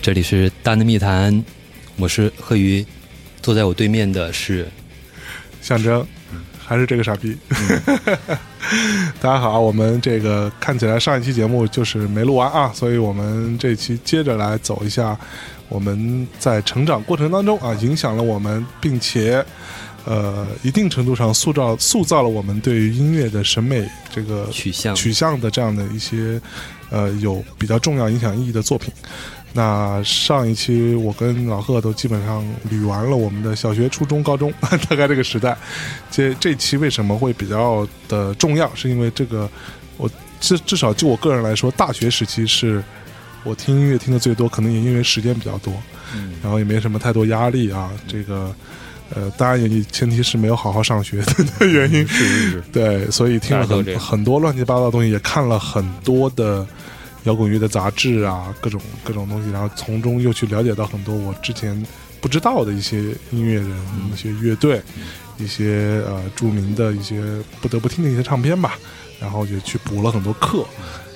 这里是大内密谈，我是贺宇，坐在我对面的是象征，还是这个傻逼。大家好，我们这个看起来上一期节目就是没录完啊，所以我们这期接着来走一下我们在成长过程当中啊，影响了我们，并且呃一定程度上塑造塑造了我们对于音乐的审美这个取向取向的这样的一些呃有比较重要影响意义的作品。那上一期我跟老贺都基本上捋完了我们的小学、初中、高中 大概这个时代。这这期为什么会比较的重要？是因为这个，我至至少就我个人来说，大学时期是我听音乐听的最多，可能也因为时间比较多，嗯然后也没什么太多压力啊。这个呃，当然也前提是没有好好上学的 原因。是是是，对，所以听了很很多乱七八糟的东西，也看了很多的摇滚乐的杂志啊，各种各种东西，然后从中又去了解到很多我之前不知道的一些音乐人、一些乐队、一些呃著名的一些不得不听的一些唱片吧，然后也去补了很多课。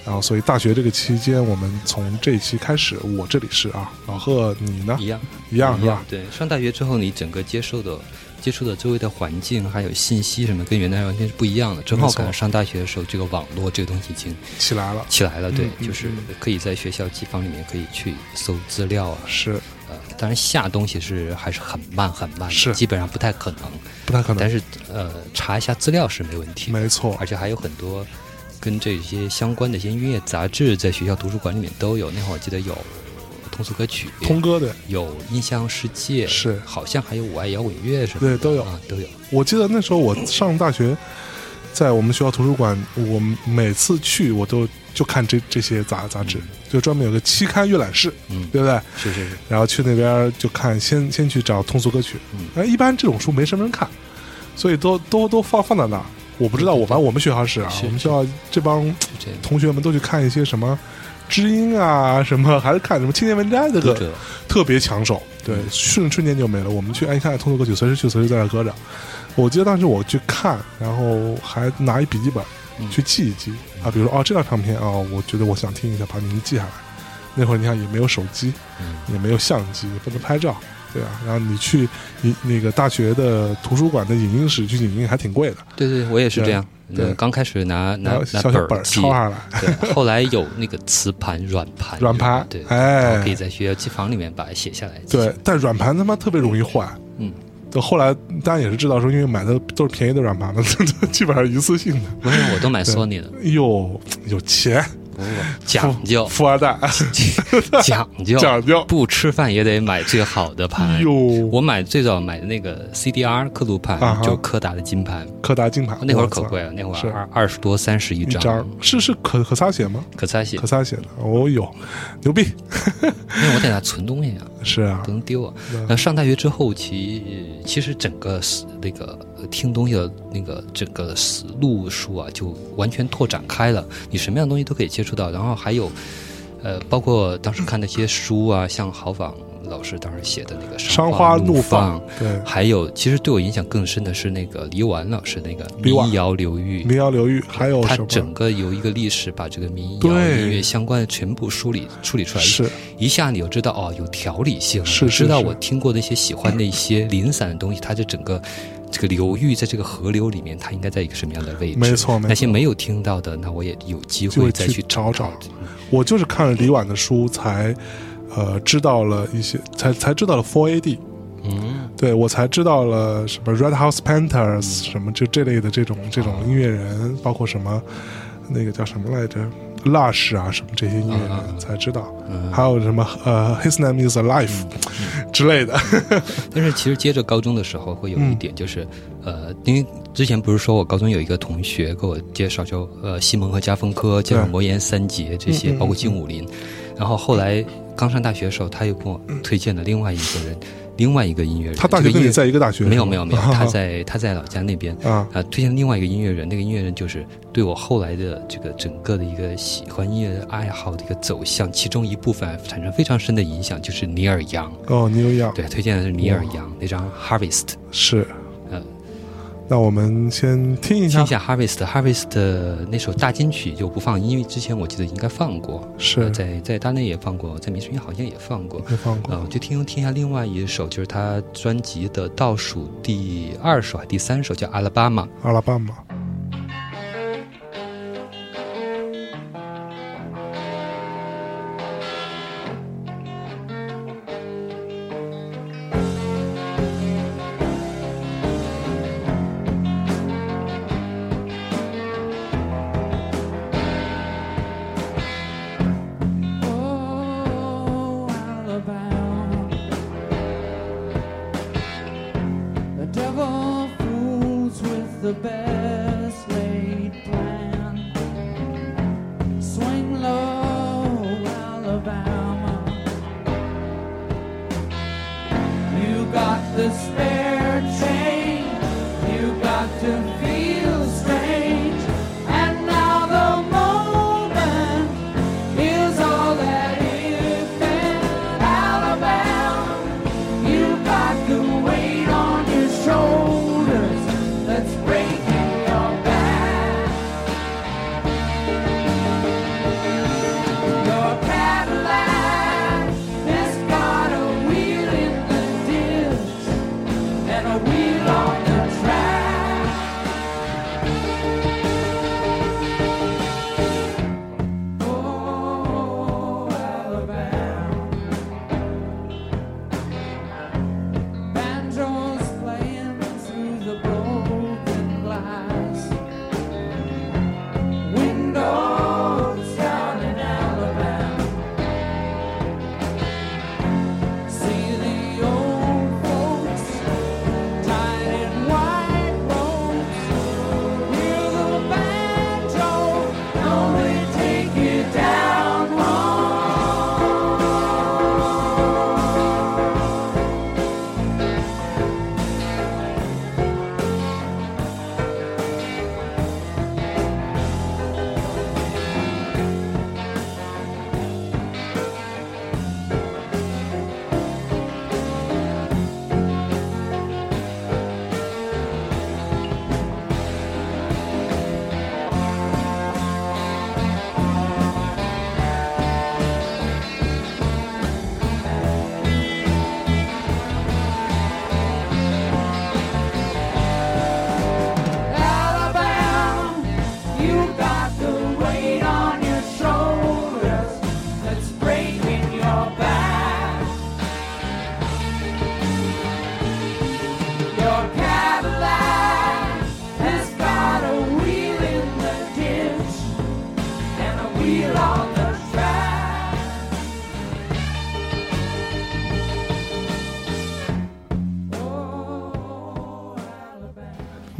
然后，所以大学这个期间，我们从这一期开始，我这里是啊，老贺，你呢？一样一样是吧？对，上大学之后，你整个接受的、接触的周围的环境还有信息什么，跟原来完全是不一样的。正好赶上上大学的时候，这个网络这个东西已经起来了，起来了，对，嗯就是嗯可以在学校机房里面可以去搜资料啊，是呃，当然下东西是还是很慢很慢的，是基本上不太可能。不太可能但，是呃，查一下资料是没问题，没错，而且还有很多跟这些相关的一些音乐杂志，在学校图书馆里面都有。那会儿我记得有通俗歌曲，通歌的。有音像世界，是好像还有我爱摇滚乐什么的，对都有啊，都有。我记得那时候我上大学，在我们学校图书馆，我每次去我都就看这这些杂杂志，就专门有个期刊阅览室，嗯，对不对？是是是，然后去那边就看，先先去找通俗歌曲，嗯哎，一般这种书没什么人看，所以都都都放放在那儿。我不知道，我反正我们学校是啊，我们学校这帮。同学们都去看一些什么知音啊，什么还是看什么青年文摘这个特别抢手，对，瞬瞬间就没了。我们去哎一看通俗歌曲，随时去随时在那搁着。我记得当时我去看，然后还拿一笔记本嗯去记一记啊，比如说哦这张唱片啊、我觉得我想听一下，把名字记下来。那会儿你看也没有手机，嗯也没有相机，也不能拍照，对啊。然后你去你那个大学的图书馆的影音室去影音还挺贵的，对对，我也是这样。对嗯刚开始拿拿拿本儿抄，上来，对，后来有那个磁盘、软盘、软盘对，哎可以在学校机房里面把它写下来。对但软盘他妈特别容易坏。嗯，就后来当然也是知道说，因为买的都是便宜的软盘嘛，基本上一次性的。不是，我都买对 Sony 的，哟，有钱，不讲究。富二代，讲究。讲究。不吃饭也得买最好的盘。哟，我买最早买的那个 CDR 刻录盘，啊就柯达的金盘，柯达金盘，那会儿可贵了，那会儿二二十多三十一一张，是是可可擦写吗？可擦写可。擦写的，哦哟，牛逼，因为我在那存东西啊，是啊。不，能丢啊。嗯。那上大学之后，其其实整个思那个呃听东西的那个整个思路数啊，就完全拓展开了。你什么样的东西都可以接触到，然后还有，呃，包括当时看那些书啊，像郝仿老师当时写的那个《伤花花怒放》，对，还有其实对我影响更深的是那个黎婉老师那个民谣流域。民谣流域还有？他整个由一个历史，把这个民谣对音乐相关的全部梳理处理出来，是一下你就知道哦，有条理性知道我听过那些喜欢的一些零散的东西，它的整个这个流域在这个河流里面，它应该在一个什么样的位置？没错没错。那些没有听到的，那我也有机会再去找找找。我就是看了李婉的书才，呃，知道了一些，才才知道了 Four AD，嗯，对我才知道了什么 Red House Panthers，、什么就这类的这种这种音乐人，包括什么那个叫什么来着，Lush 啊什么这些音乐人、啊啊啊。才知道，嗯。还有什么呃 His Name Is Alive、之类的，但是其实接着高中的时候会有嗯一点，就是、呃，因为之前不是说我高中有一个同学给我介绍，就呃西蒙和加芬科，介绍对魔岩三杰这些，包括金武林。然后后来刚上大学的时候，他又给我推荐了另外一个人，另外一个音乐人。他大学跟你这个音乐在一个大学？没有没有没有，他 他在他在老家那边。啊啊，推荐另外一个音乐人，那个音乐人就是对我后来的这个整个的一个喜欢音乐爱好的一个走向，其中一部分产生非常深的影响，就是尼尔杨。哦，尼尔杨对，推荐的是尼尔杨那张《Harvest》。是。呃那我们先听一下听一，下 Harvest Harvest 的那首大金曲就不放，因为之前我记得应该放过，呃是在在大内也放过，在民生音好像也放过。没放过呃，就听听一下另外一首，就是他专辑的倒数第二首还第三首，叫《阿拉巴马》。阿拉巴马。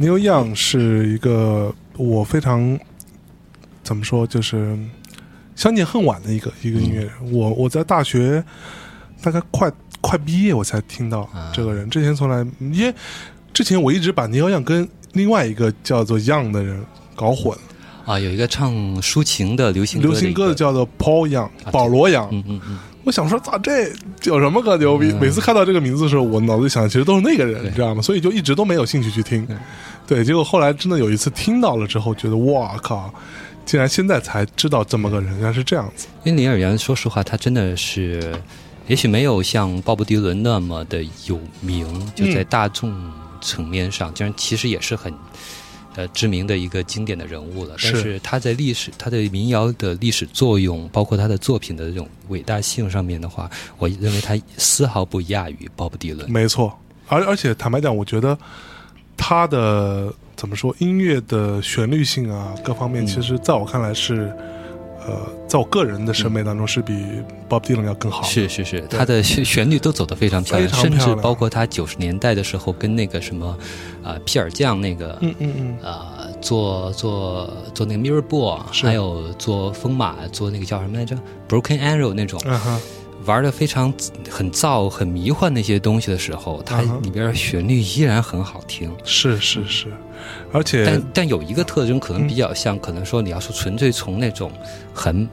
Neil Young 是一个我非常怎么说，就是相见恨晚的一个一个音乐人。我我在大学大概快快毕业我才听到这个人，之前从来因为之前我一直把 Neil Young 跟另外一个叫做 Young 的人搞混，啊，有一个唱抒情的流行歌流行歌的的叫做 Paul Young，啊保罗杨。嗯嗯嗯，我想说，咋这有什么可牛逼？嗯每次看到这个名字的时候，我脑子里想，其实都是那个人，你知道吗？所以就一直都没有兴趣去听。对，结果后来真的有一次听到了之后，觉得哇靠，竟然现在才知道这么个人，原来是这样子。因为林尔元，说实话，他真的是，也许没有像鲍勃迪伦那么的有名，就在大众层面上，竟然其实也是很。呃，知名的一个经典的人物了，但是是他在历史，他的民谣的历史作用，包括他的作品的这种伟大性上面的话，我认为他丝毫不亚于鲍勃迪伦。没错，而而且坦白讲，我觉得他的怎么说，音乐的旋律性啊，各方面，嗯。其实在我看来是，呃，在我个人的审美当中是比 Bob Dylan 要更好的。是是是，他的旋旋律都走得非常漂亮，漂亮甚至包括他九十年代的时候跟那个什么，啊、皮尔酱那个，嗯嗯嗯，呃，做做做那个 Mirror Ball，还有做风马，做那个叫什么来着，Broken Arrow 那种，嗯哼，玩的非常很燥、很迷幻那些东西的时候，它里边旋律依然很好听。是是是，而且但但有一个特征，可能嗯比较像，可能说你要是纯粹从那种很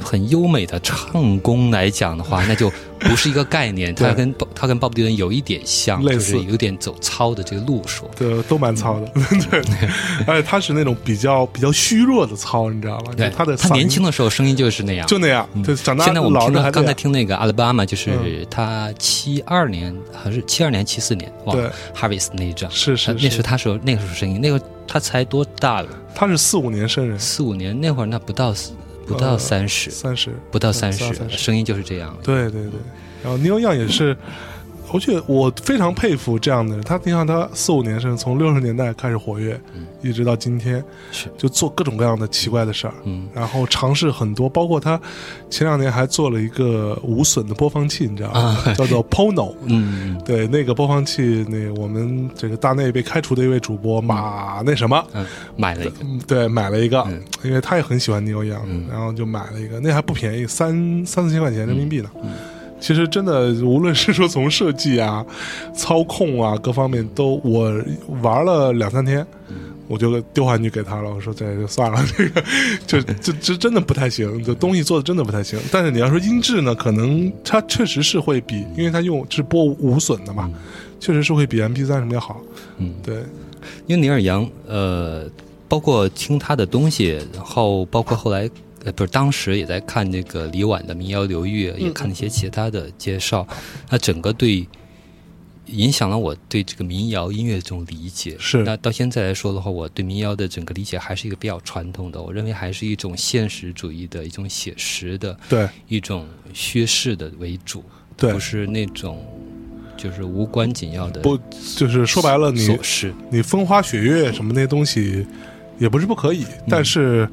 很优美的唱功来讲的话，那就不是一个概念。对。它跟他跟鲍勃迪伦有一点像，就是有点走糙的这个路数。对都蛮糙的，对，而且他是那种比较比较虚弱的糙，你知道吗？对，他的他年轻的时候声音就是那样。就那样，就长大现在我们听到刚才听那个阿拉巴马，就是嗯。他七二年还是七二年七四年，忘了 Harvest 那一张，是是呃那是他时候那个时候声音，那个他才多大了？他是四五年生人，四五年那会儿，那不到不到呃三十，三十不到三十三三，十声音就是这样。对对对，然后 Neil Young 也是，我觉得我非常佩服这样的人。他你看他四五年甚至，从六十年代开始活跃，嗯一直到今天，就做各种各样的奇怪的事儿。嗯，然后尝试很多，包括他前两年还做了一个无损的播放器，你知道吗？叫做 Pono。嗯对，那个播放器，那我们这个大内被开除的一位主播马那什么，嗯，买了一个，嗯，对，买了一个，嗯因为他也很喜欢 Young，、嗯然后就买了一个，那还不便宜，三三四千块钱人民币呢。嗯其实真的，无论是说从设计啊、操控啊各方面都，我玩了两三天，嗯我就丢回去给他了。我说这就算了，这个 就就这真的不太行，这东西做的真的不太行。但是你要说音质呢，可能它确实是会比，因为它用是播无损的嘛，确实是会比 MP 三什么要好。嗯，对，因为尼尔杨，呃，包括听他的东西，然后包括后来，呃，不是当时也在看那个李婉的民谣流域，也看一些其他的介绍，那整个对影响了我对这个民谣音乐的这种理解。是。那到现在来说的话，我对民谣的整个理解还是一个比较传统的，我认为还是一种现实主义的一种写实的对，一种叙事的为主，对不是那种就是无关紧要的不就是说白了你，琐事。你风花雪月什么那些东西，也不是不可以，但是，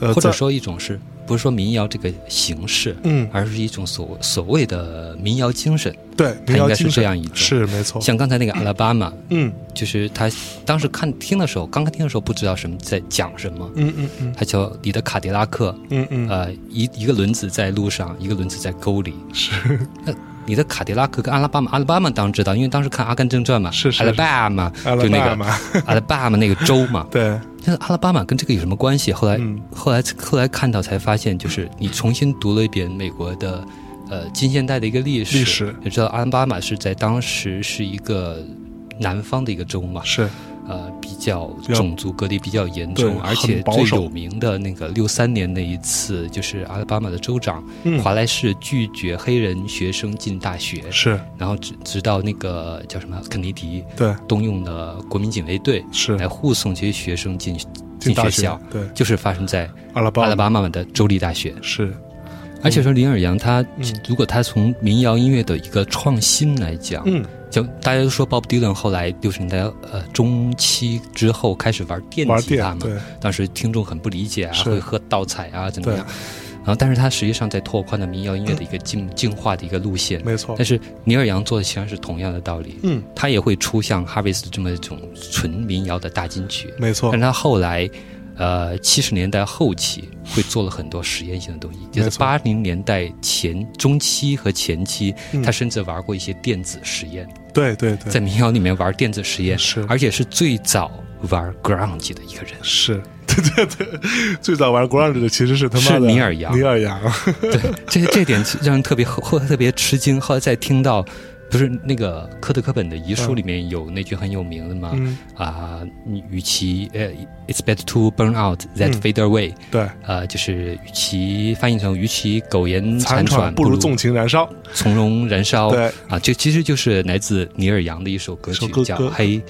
呃，或者说一种是不是说民谣这个形式，嗯，而是一种所所谓的民谣精神。对，它应该是民谣精神这样一种是没错，像刚才那个 阿拉巴马，嗯。就是他当时看听的时候，刚刚听的时候不知道什么在讲什么，嗯嗯嗯。他叫你的卡迪拉克，嗯嗯，呃，一一个轮子在路上，一个轮子在沟里。是 你的卡迪拉克跟阿拉巴马，阿拉巴马当然知道，因为当时看《阿甘正传》嘛，是是阿拉巴马，就那个，阿拉巴马那个州嘛，对，但是阿拉巴马跟这个有什么关系？后来、嗯。后来后来看到才发现，就是你重新读了一遍美国的呃近现代的一个历史，历史。就知道阿拉巴马是在当时是一个南方的一个州嘛，是呃比较较种族隔离比较严重对，而且最有名的那个六三年那一次，就是阿拉巴马的州长、嗯华莱士拒绝黑人学生进大学，是，然后直直到那个叫什么肯尼迪对动用的国民警卫队是来护送这些学生进进大学学校，，对，就是发生在阿拉巴阿拉巴马的州立大学。是而且说林尔阳他，嗯如果他从民谣音乐的一个创新来讲，嗯就大家都说 Bob Dylan 后来六十年代呃中期之后开始玩电玩吉他嘛，对。当时听众很不理解啊，会喝倒彩啊怎么样？然后，但是他实际上在拓宽了民谣音乐的一个进进化的一个路线。没错。但，是尼尔杨做的实际上是同样的道理，嗯。他也会出像 Harvest 这么一种纯民谣的大金曲，没错。但，他后来，呃，七十年代后期会做了很多实验性的东西，就是八零年代前中期和前期，嗯。他甚至玩过一些电子实验，对对对，在民谣里面玩电子实验，是。而且是最早玩 grunge 的一个人。是，对对对，最早玩 grunge 的其实是他妈是的尼尔杨。尼尔杨，对，这这点让人特别后特别吃惊。后来再听到，不是那个科特·科本的遗书里面有那句很有名的吗？嗯，啊，与其呃，it's better to burn out than 嗯。fade away，、对，呃，就是与其翻译成与其苟延残喘，不如纵情燃烧，从容燃烧。对。啊，这其实就是来自尼尔杨的一首歌曲，叫黑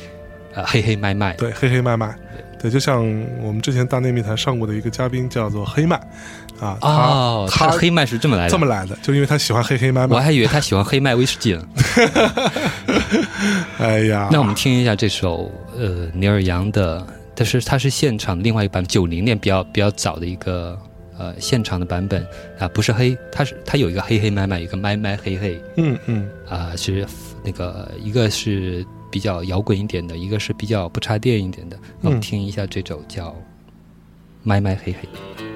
呃黑黑麦麦》。对，黑黑麦麦，对，就像我们之前大内密谈上过的一个嘉宾叫做黑麦，啊，他哦，他黑麦是这么来的，这么来的，就因为他喜欢黑黑麦麦，我还以为他喜欢黑麦威士忌呢。哎呀，那我们听一下这首呃尼尔杨的，但是它是现场另外一版，九零年比较比较早的一个呃现场的版本。啊、不是黑，它是它有一个黑黑麦麦，有一个麦麦黑黑。嗯嗯，啊、是那个一个是比较摇滚一点的，一个是比较不插电一点的。我们嗯。听一下这首叫麦麦黑黑。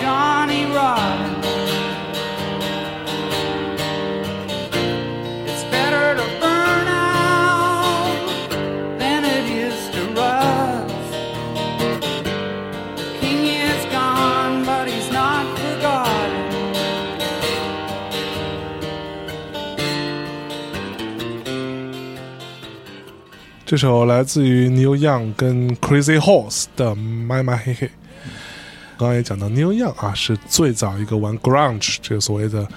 Johnny Rotten. It's better to burn out than it is to rust. The king is gone, but he's not forgotten. 这首来自于 Neil Young 跟 Crazy Horse 的《My My 嘿嘿》。 刚刚也讲到 New Young 啊，是最早一个玩 grunge 这个所谓的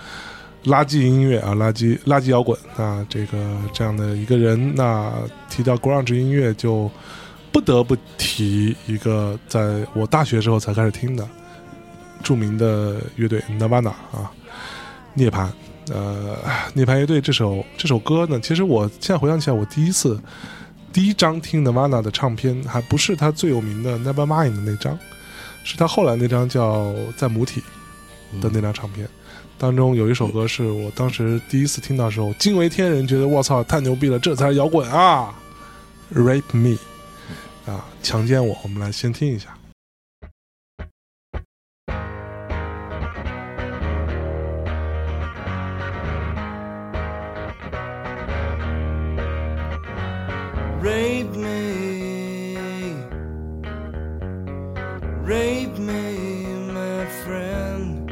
垃圾音乐啊，垃圾垃圾摇滚啊，这个这样的一个人。那提到 grunge 音乐，就不得不提一个在我大学时候才开始听的著名的乐队 Nirvana 啊，涅槃。呃，涅槃乐队这首这首歌呢，其实我现在回想起来，我第一次第一张听 Nirvana 的唱片，还不是他最有名的 Nevermind 那张，是他后来那张叫在母体的那张唱片。当中有一首歌是我当时第一次听到的时候惊为天人，觉得我操太牛逼了，这才是摇滚啊！Rape me 啊，强奸我。我们来先听一下。Rape rape me, my friend.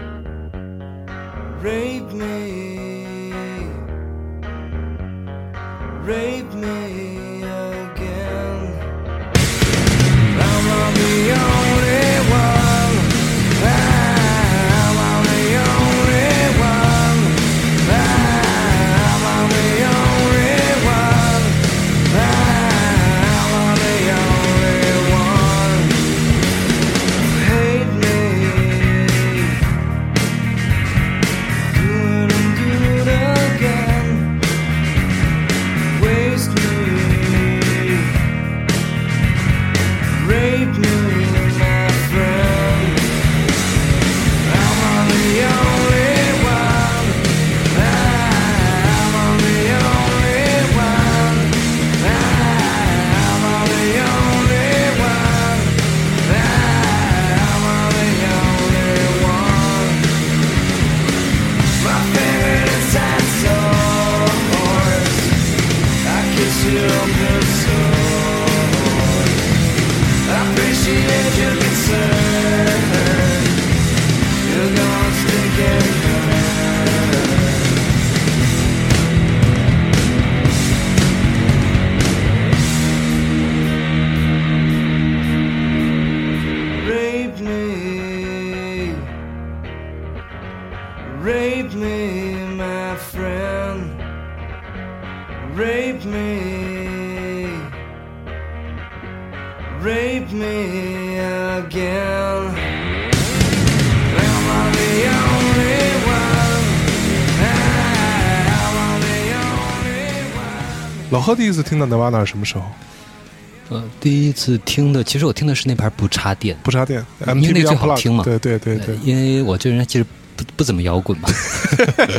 Rape me, rape 贺第一次听到 Nirvana 是什么时候？呃，第一次听的，其实我听的是那盘不插电，不插电因为那最好听嘛。对对对对。呃，因为我这人其实不不怎么摇滚嘛，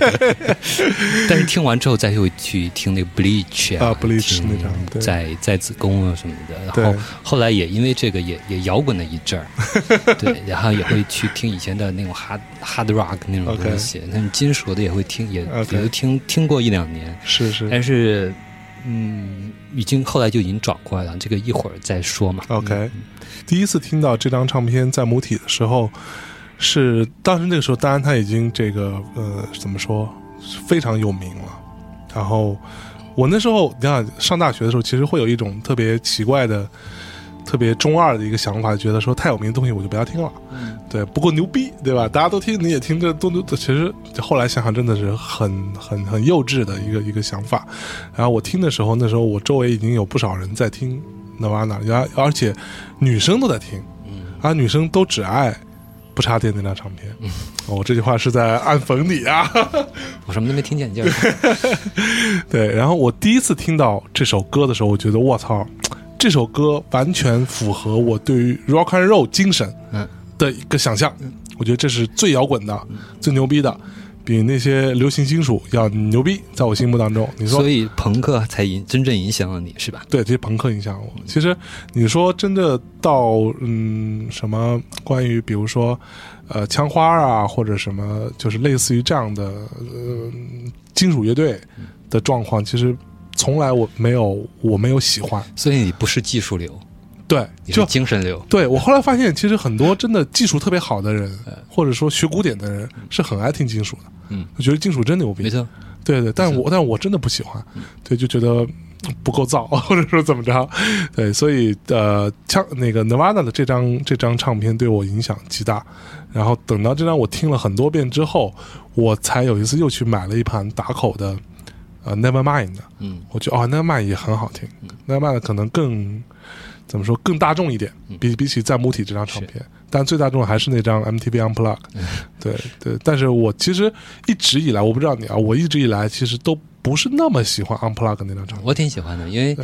但是听完之后再会去听那个 Bleach 啊啊，Bleach 那张在在子宫啊什么的，然后后来也因为这个也也摇滚了一阵儿，对，然后也会去听以前的那种 hard hard rock 那种东西，那种金属的也会听，也也都听听过一两年，是是。但是嗯，已经后来就已经转过来了，这个一会儿再说嘛。OK，第一次听到这张唱片在母体的时候，是当时那个时候，当然他已经这个呃怎么说非常有名了。然后我那时候你看上大学的时候，其实会有一种特别奇怪的、特别中二的一个想法，觉得说太有名的东西我就不要听了，对，不够牛逼，对吧？大家都听，你也听，这都都其实后来想想真的是很很很幼稚的一个一个想法。然后我听的时候，那时候我周围已经有不少人在听 Nirvana，而而且女生都在听，而女生都只爱不插电那张唱片。我、这句话是在暗讽你啊。我什么都没听见，你接着说对，然后我第一次听到这首歌的时候，我觉得我操，这首歌完全符合我对于 rock and roll 精神嗯的一个想象。我觉得这是最摇滚的、最牛逼的，比那些流行金属要牛逼，在我心目当中。你说所以朋克才影真正影响了你是吧？对，这些朋克影响我。其实你说真的到嗯什么关于比如说呃枪花啊或者什么，就是类似于这样的呃金属乐队的状况，其实从来我没有我没有喜欢。所以你不是技术流，对，你就是精神流。对我后来发现，其实很多真的技术特别好的人，或者说学古典的人，是很爱听金属的。嗯，我觉得金属真牛逼。没错，对对，但我但我真的不喜欢，对，就觉得嗯不够燥，或者说怎么着，对，所以呃，像那个 Nevada 的这张这张唱片对我影响极大。然后等到这张我听了很多遍之后，我才有一次又去买了一盘打口的呃 Nevermind 的，嗯，我觉得哦 Nevermind 也很好听，Nevermind 可能更怎么说更大众一点，比比起在母体这张唱片，但最大众的还是那张 MTV Unplugged，对对，但是我其实一直以来，我不知道你啊，我一直以来其实都不是那么喜欢 Unplugged 那张唱片，我挺喜欢的，因为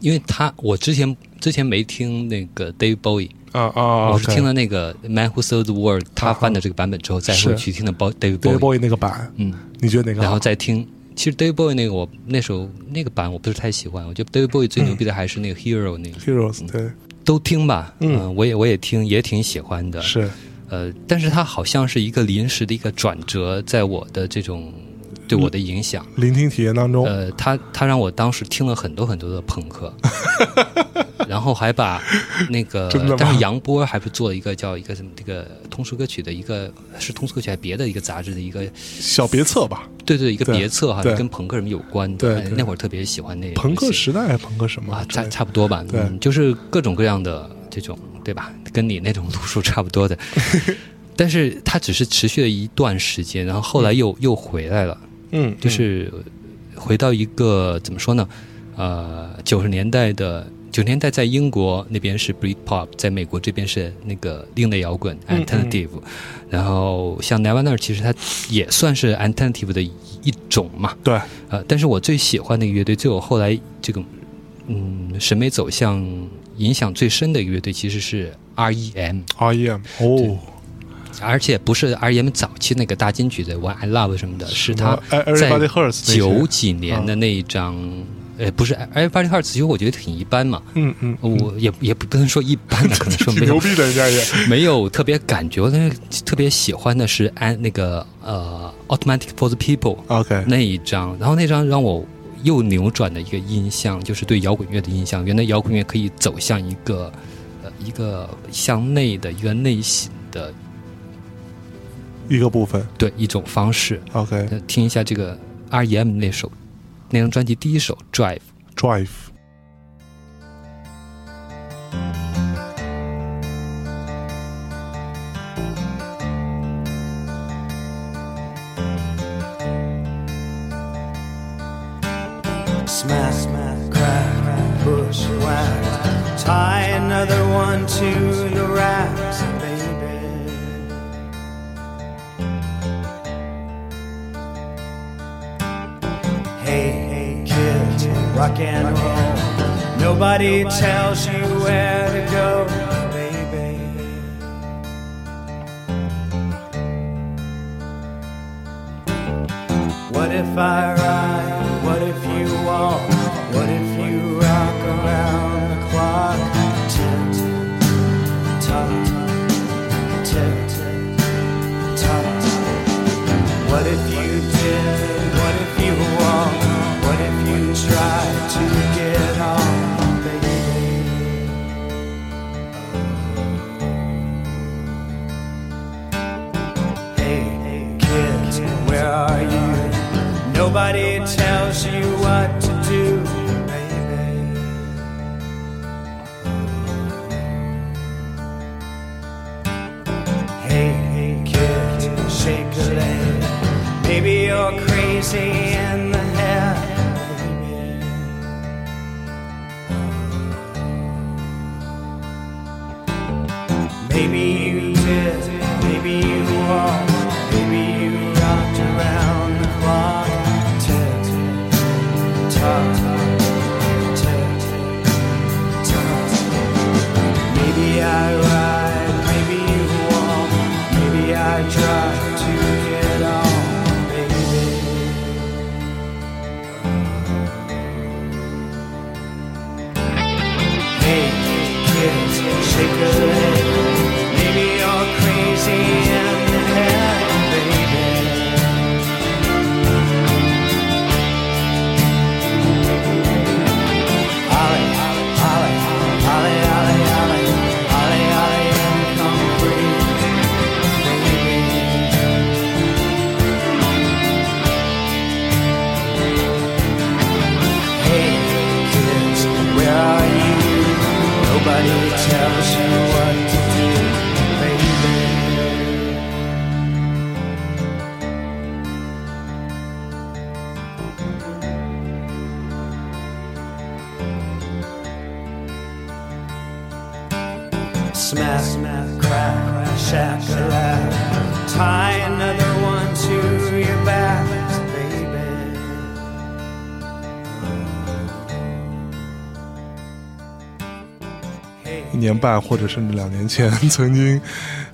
因为他我之前之前没听那个 Dave Bowie，啊啊，我是听了那个 Man Who Sold the World 他翻的这个版本之后，再是回去听的 David Bowie，Bowie 那个版，嗯，你觉得哪个好？然后再听。其实 Dave Bowie 那个我那首那个版我不是太喜欢，我觉得 Dave Bowie 最牛逼的还是那个 Hero 那个，Heroes 对。都听吧，嗯呃我也我也听，也挺喜欢的。是。呃，但是它好像是一个临时的一个转折，在我的这种对我的影响。聆听体验当中，呃，他他让我当时听了很多很多的朋克，然后还把那个 真的吗，当时杨波还不做了一个叫一个什么这个通俗歌曲的一个是通俗歌曲还是别的一个杂志的一个小别册吧，对对一个别册哈，对跟朋克什么有关对对那会儿特别喜欢那个朋克时代还是朋克什么啊，差？差不多吧，对嗯，就是各种各样的这种，对吧？跟你那种路数差不多的，但是它只是持续了一段时间，然后后来又、又回来了，嗯，就是回到一个怎么说呢？呃，九十年代的九十年代在英国那边是 Britpop，在美国这边是那个另类摇滚嗯 Alternative，、然后像 Nirvana 其实它也算是 Alternative 的一一种嘛，对。呃，但是我最喜欢的一个乐队，最我后来这个嗯审美走向影响最深的一个乐队，其实是 R.E.M，R.E.M 哦，而且不是 R.E.M 早期那个大金曲的《One I Love》什么的，是他什么 Everybody Hurts 那些九几年的那一张，呃，不是 Everybody Hurts，其实我觉得挺一般嘛，嗯嗯，嗯我也也不能说一般的，可能说 没有牛逼的，人家也没有特别感觉，但是特别喜欢的是安那个呃 Automatic for the People。OK，那一张，然后那张让我又扭转的一个印象，就是对摇滚乐的印象。原来摇滚乐可以走向一个呃一个向内的一个内心的一个部分对一种方式。OK 呃听一下这个 R.E.M 那首那张专辑第一首《Drive》。Drive。半或者甚至两年前，曾经，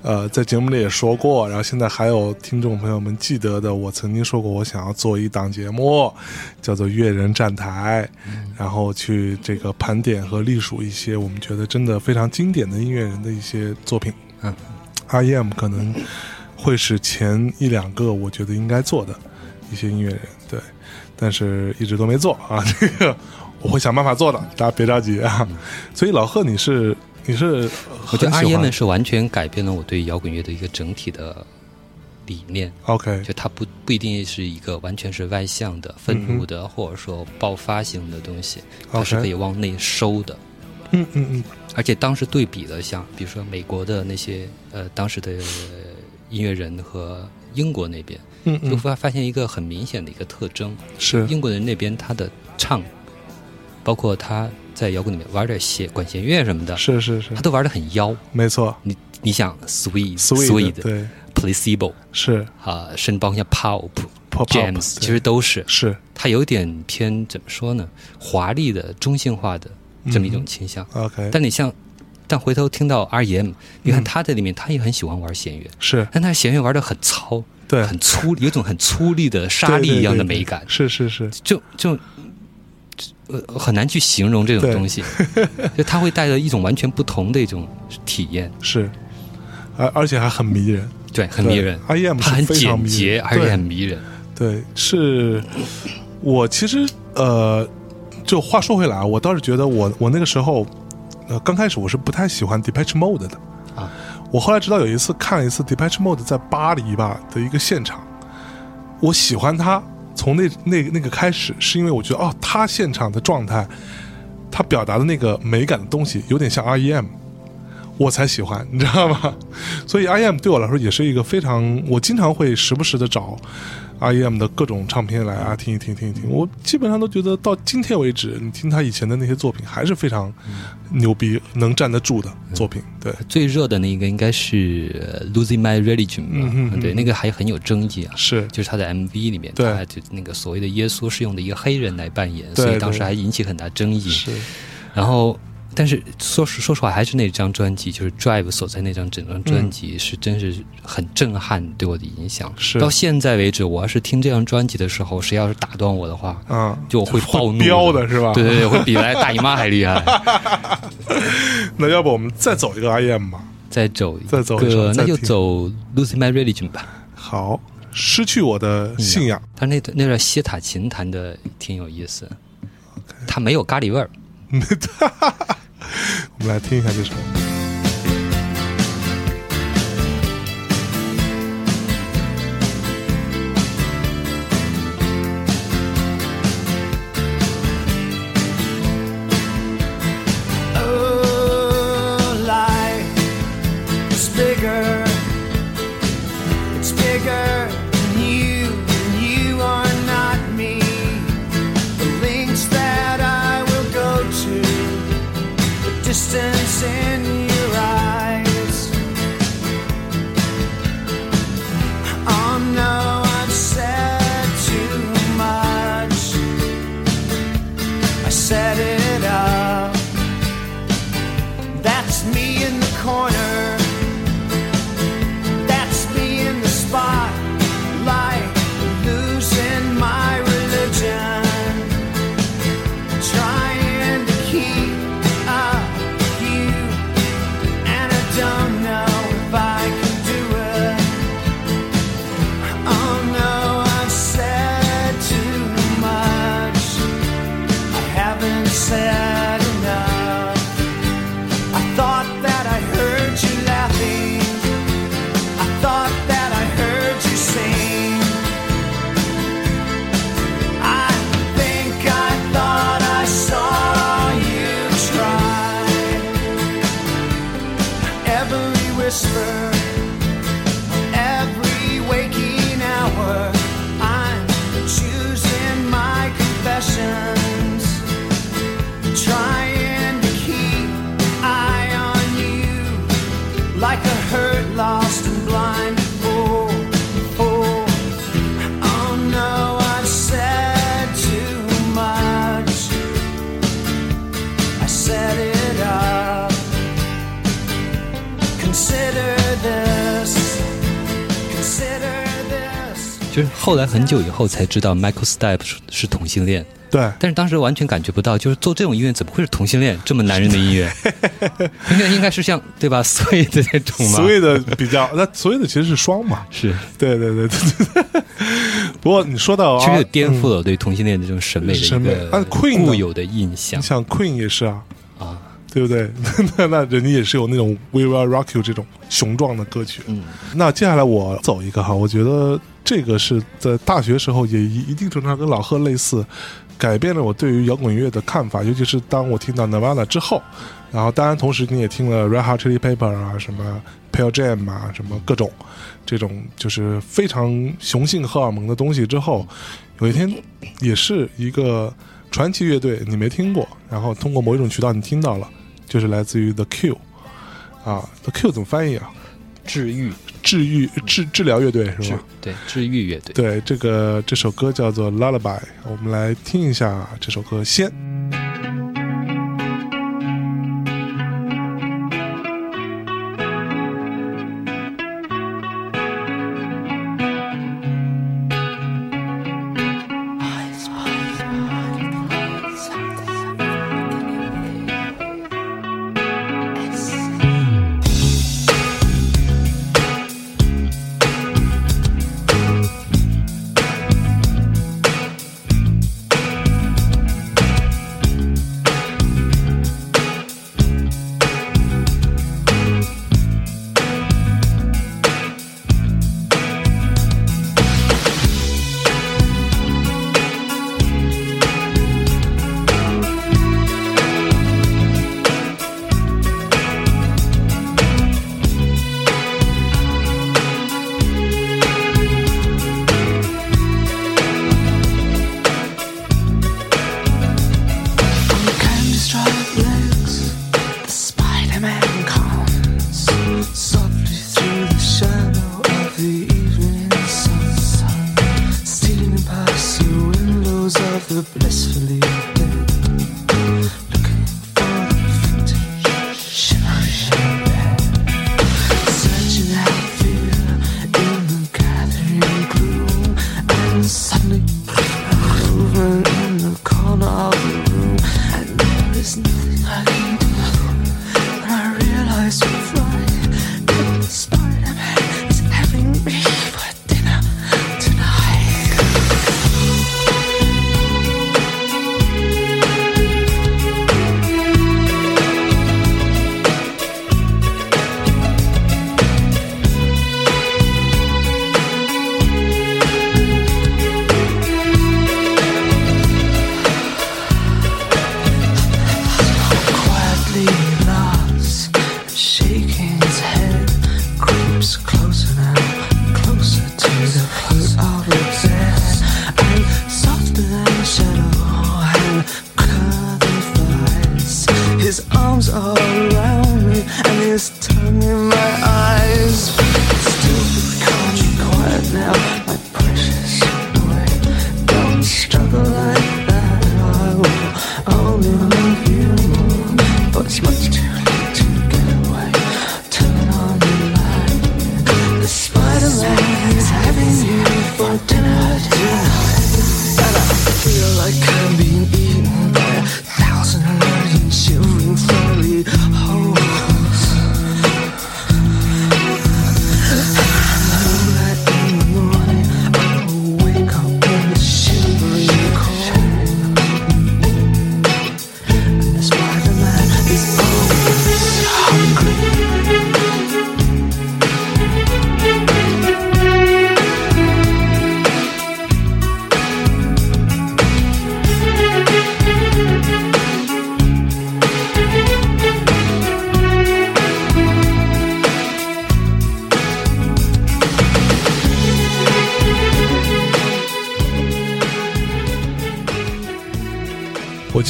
呃，在节目里也说过，然后现在还有听众朋友们记得的，我曾经说过，我想要做一档节目，叫做《乐人站台》，然后去这个盘点和隶属一些我们觉得真的非常经典的音乐人的一些作品。嗯，R.E.M 可能会是前一两个我觉得应该做的一些音乐人，对，但是一直都没做啊。这个我会想办法做的，大家别着急啊。所以老贺，你是你是我觉得很喜 R.E.M 欢是完全改变了我对摇滚乐的一个整体的理念。OK 就它不不一定是一个完全是外向的、愤怒的，或者说爆发型的东西，它是可以往内收的。嗯嗯嗯。而且当时对比了像，比如说美国的那些呃当时的呃音乐人和英国那边，就嗯。就，发发现一个很明显的一个特征：是。英国人那边他的唱，包括他在摇滚里面玩点弦管弦乐什么的，是是是。他，都玩的很妖。没错。你你想 sweet，Sweet 对。placebo 是。啊、甚至包括像 pop pop jams，其实都是。是。他有点偏怎么说呢？华丽的、中性化的这么一种倾向。OK 但你像，但回头听到 R.E.M，你看嗯他在里面，他也很喜欢玩弦乐，是。但他弦乐玩的很糙，对。很粗，有一种很粗粝的沙粒一样的美感，是是是。就就。呃，很难去形容这种东西，就它会带着一种完全不同的一种体验，是，而而且还很迷人，对，很迷人。IEM 它很简洁，而且很迷人。对，是我其实呃，就话说回来啊，我倒是觉得我我那个时候呃刚开始我是不太喜欢 Depeche Mode 的啊。我后来直到有一次看了一次 Depeche Mode 在巴黎吧的一个现场，我喜欢他，从那那那个开始，是因为我觉得哦，他现场的状态，他表达的那个美感的东西有点像 REM。我才喜欢，你知道吗？所以 REM 对我来说也是一个非常，我经常会时不时的找 REM 的各种唱片来啊听一听听一听。我基本上都觉得到今天为止，你听他以前的那些作品还是非常牛逼，能站得住的作品。对，最热的那个应该是呃《Losing My Religion》吧？对，那个还很有争议啊。是就是他在 MV 里面，对他就那个所谓的耶稣是用的一个黑人来扮演，所以当时还引起很大争议。是，然后，但是说实说实话，还是那张专辑，就是 Drive 所在那张整张专辑，是真是很震撼对我的影响。是到现在为止，我要是听这张专辑的时候，谁要是打断我的话，嗯，就我会暴怒飙的是吧？对对对，会比来大姨妈还厉害。那要不我们再走一个 REM 吧？再走一再走一个，那就走 Losing My Religion 吧。好，失去我的信仰。他那段那段西塔琴弹的挺有意思，他没有咖喱味儿。哈 哈我们来听一下这首。很久以后才知道 Michael Stipe 是是同性恋，对，但是当时完全感觉不到，就是做这种音乐怎么会是同性恋这么男人的音乐？应该应该是像对吧，Sway 的那种嘛？所谓的比较，那所谓的其实是双嘛。是，对对对对对。不过你说到啊，其实也颠覆嗯了我对同性恋的这种审美的审美一个固有的印象你像 Queen 也是啊，啊。对不对？那那人家也是有那种 We Will Rock You 这种雄壮的歌曲。嗯，那接下来我走一个哈，我觉得这个是在大学时候也一一定程度上跟老贺类似，改变了我对于摇滚乐的看法，尤其是当我听到 Nirvana 之后，然后当然同时你也听了 Red Hot Chili Pepper 啊，什么 Pearl Jam 啊，什么各种这种就是非常雄性荷尔蒙的东西之后，有一天也是一个传奇乐队，你没听过，然后通过某一种渠道你听到了，就是来自于 The Q 啊，The Q 怎么翻译啊？治愈治愈治治疗乐队是治吧？对治愈乐队。对，这个这首歌叫做《Lullaby》，我们来听一下这首歌先。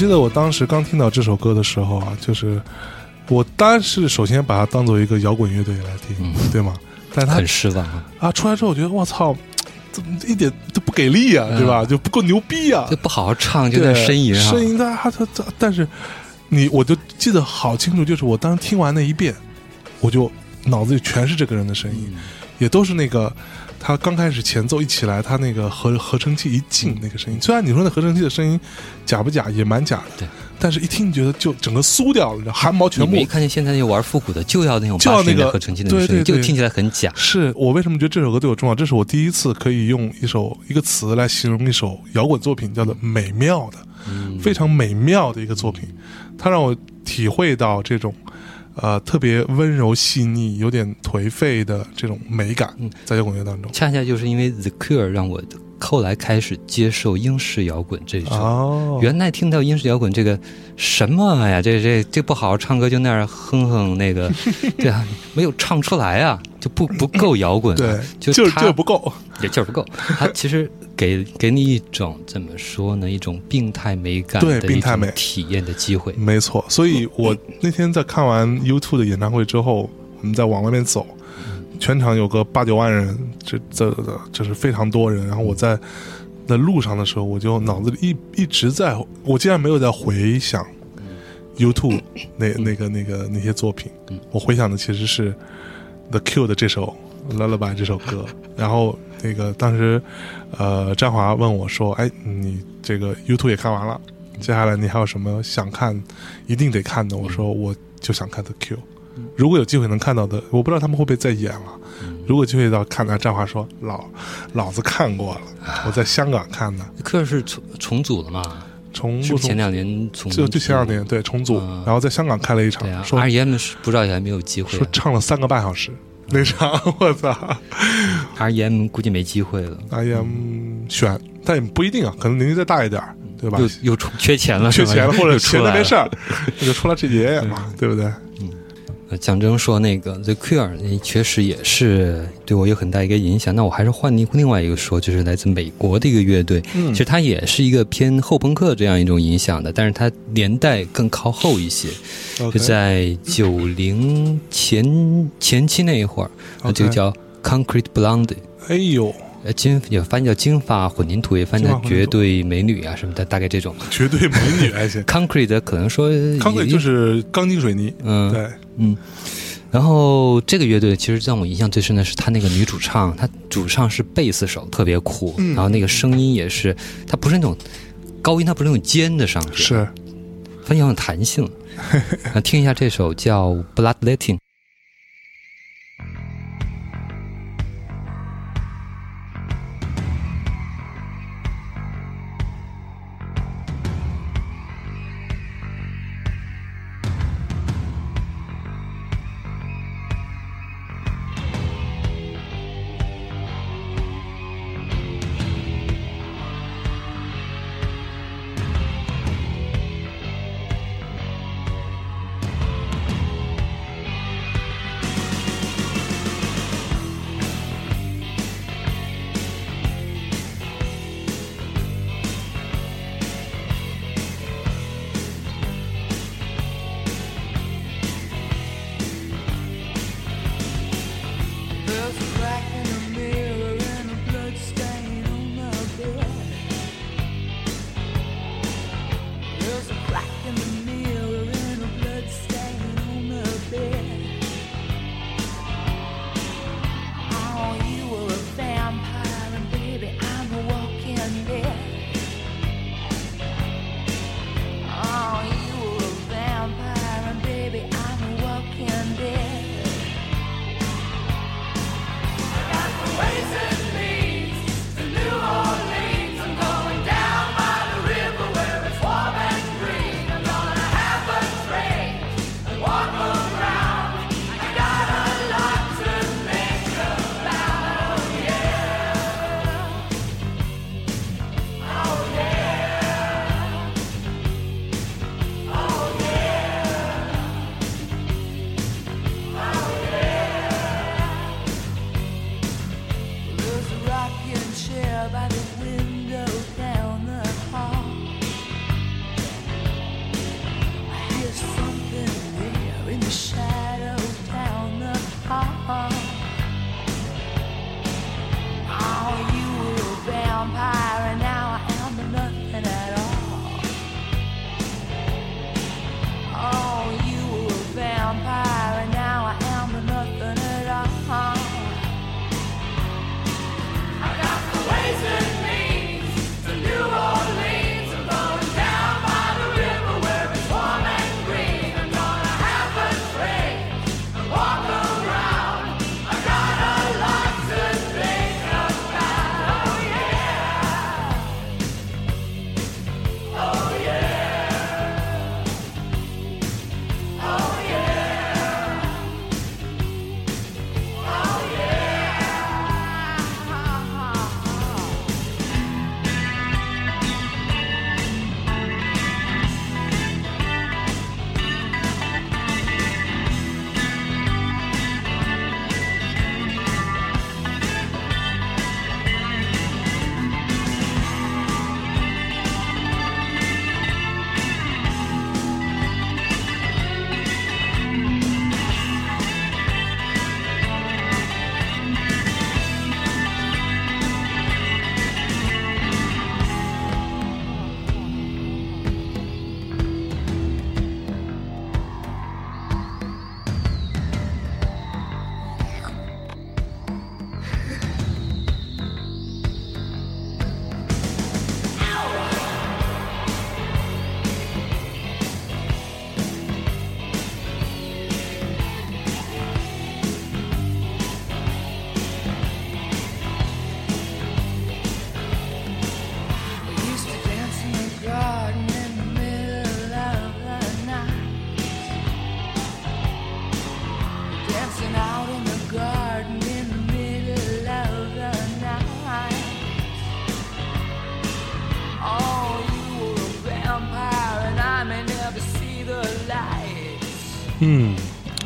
记得我当时刚听到这首歌的时候啊，就是我当然是首先把它当做一个摇滚乐队来听，对吗？但它很失望啊，啊出来之后，我觉得我操，怎么一点都不给力啊，对吧？就不够牛逼啊就！不好好唱，就对在呻吟啊，呻吟他他他他，但是你我就记得好清楚，就是我当时听完那一遍，我就脑子里全是这个人的声音，嗯也都是那个他刚开始前奏一起来，他那个合合成器一进那个声音，虽然你说那合成器的声音假不假，也蛮假的，对，但是一听你觉得就整个酥掉了，汗毛全部你没看见现在那些玩复古的，就要那种就要那个合成器的声音，对对对就听起来很假。是我为什么觉得这首歌对我重要？这是我第一次可以用一首一个词来形容一首摇滚作品，叫做美妙的，嗯非常美妙的一个作品。它让我体会到这种呃特别温柔细腻、有点颓废的这种美感嗯，在摇滚乐当中。恰恰就是因为 The Cure 让我后来开始接受英式摇滚这种。哦，原来听到英式摇滚这个什么呀，这这这不好好唱歌就那样哼哼那个，对啊，没有唱出来啊，就不不够摇滚、啊，对，就就是他这不够。也劲儿不够。他其实给给你一种怎么说呢，一种病态美感对的病态美体验的机会。没错，所以我那天在看完 U2 的演唱会之后，我们在往外面走，全场有个八九万人，这这这这是非常多人。然后我在在路上的时候，我就脑子里一一直在，我竟然没有在回想 U2 那那个那个那些作品，我回想的其实是 The Q 的这首《Lullaby》这首歌。然后那个当时呃，张华问我说：“哎，你这个 YouTube 也看完了？”接下来你还有什么想看、一定得看的？我说我就想看 The Q，如果有机会能看到的，我不知道他们会不会再演了。如果机会到看，那张华说老老子看过了，我在香港看的，科是重重组了嘛？重不重？是是前两年重就就前两年对重组，嗯。然后在香港开了一场对，啊说，R.E.M 是不知道有没有机会说唱了三个半小时那场，我操，R.E.M 估计没机会了，R.E.M 选，但也不一定啊，可能年纪再大一点儿，对吧？又又缺钱了，缺钱了，或者闲的没事儿，那就出来这爷爷嘛，对不对？呃蒋征说那个 The Cure 确实也是对我有很大一个影响。那我还是换另另外一个说，就是来自美国的一个乐队，嗯其实它也是一个偏后朋克这样一种影响的，但是它年代更靠后一些，就在九零前前期那一会儿，这个叫 Concrete Blonde。哎呦，呃，金也翻译叫金发混凝土，也翻译叫金发混凝土绝对美女啊什么的，大概这种。绝对美女还行。Concrete 可能说，Concrete 就是钢筋水泥，嗯对，嗯，然后这个乐队其实让我印象最深的是他那个女主唱，她主唱是贝斯手，特别酷，嗯然后那个声音也是，她不是那种高音，她不是那种尖的上去，是非常有弹性。那，听一下这首叫《。Bloodletting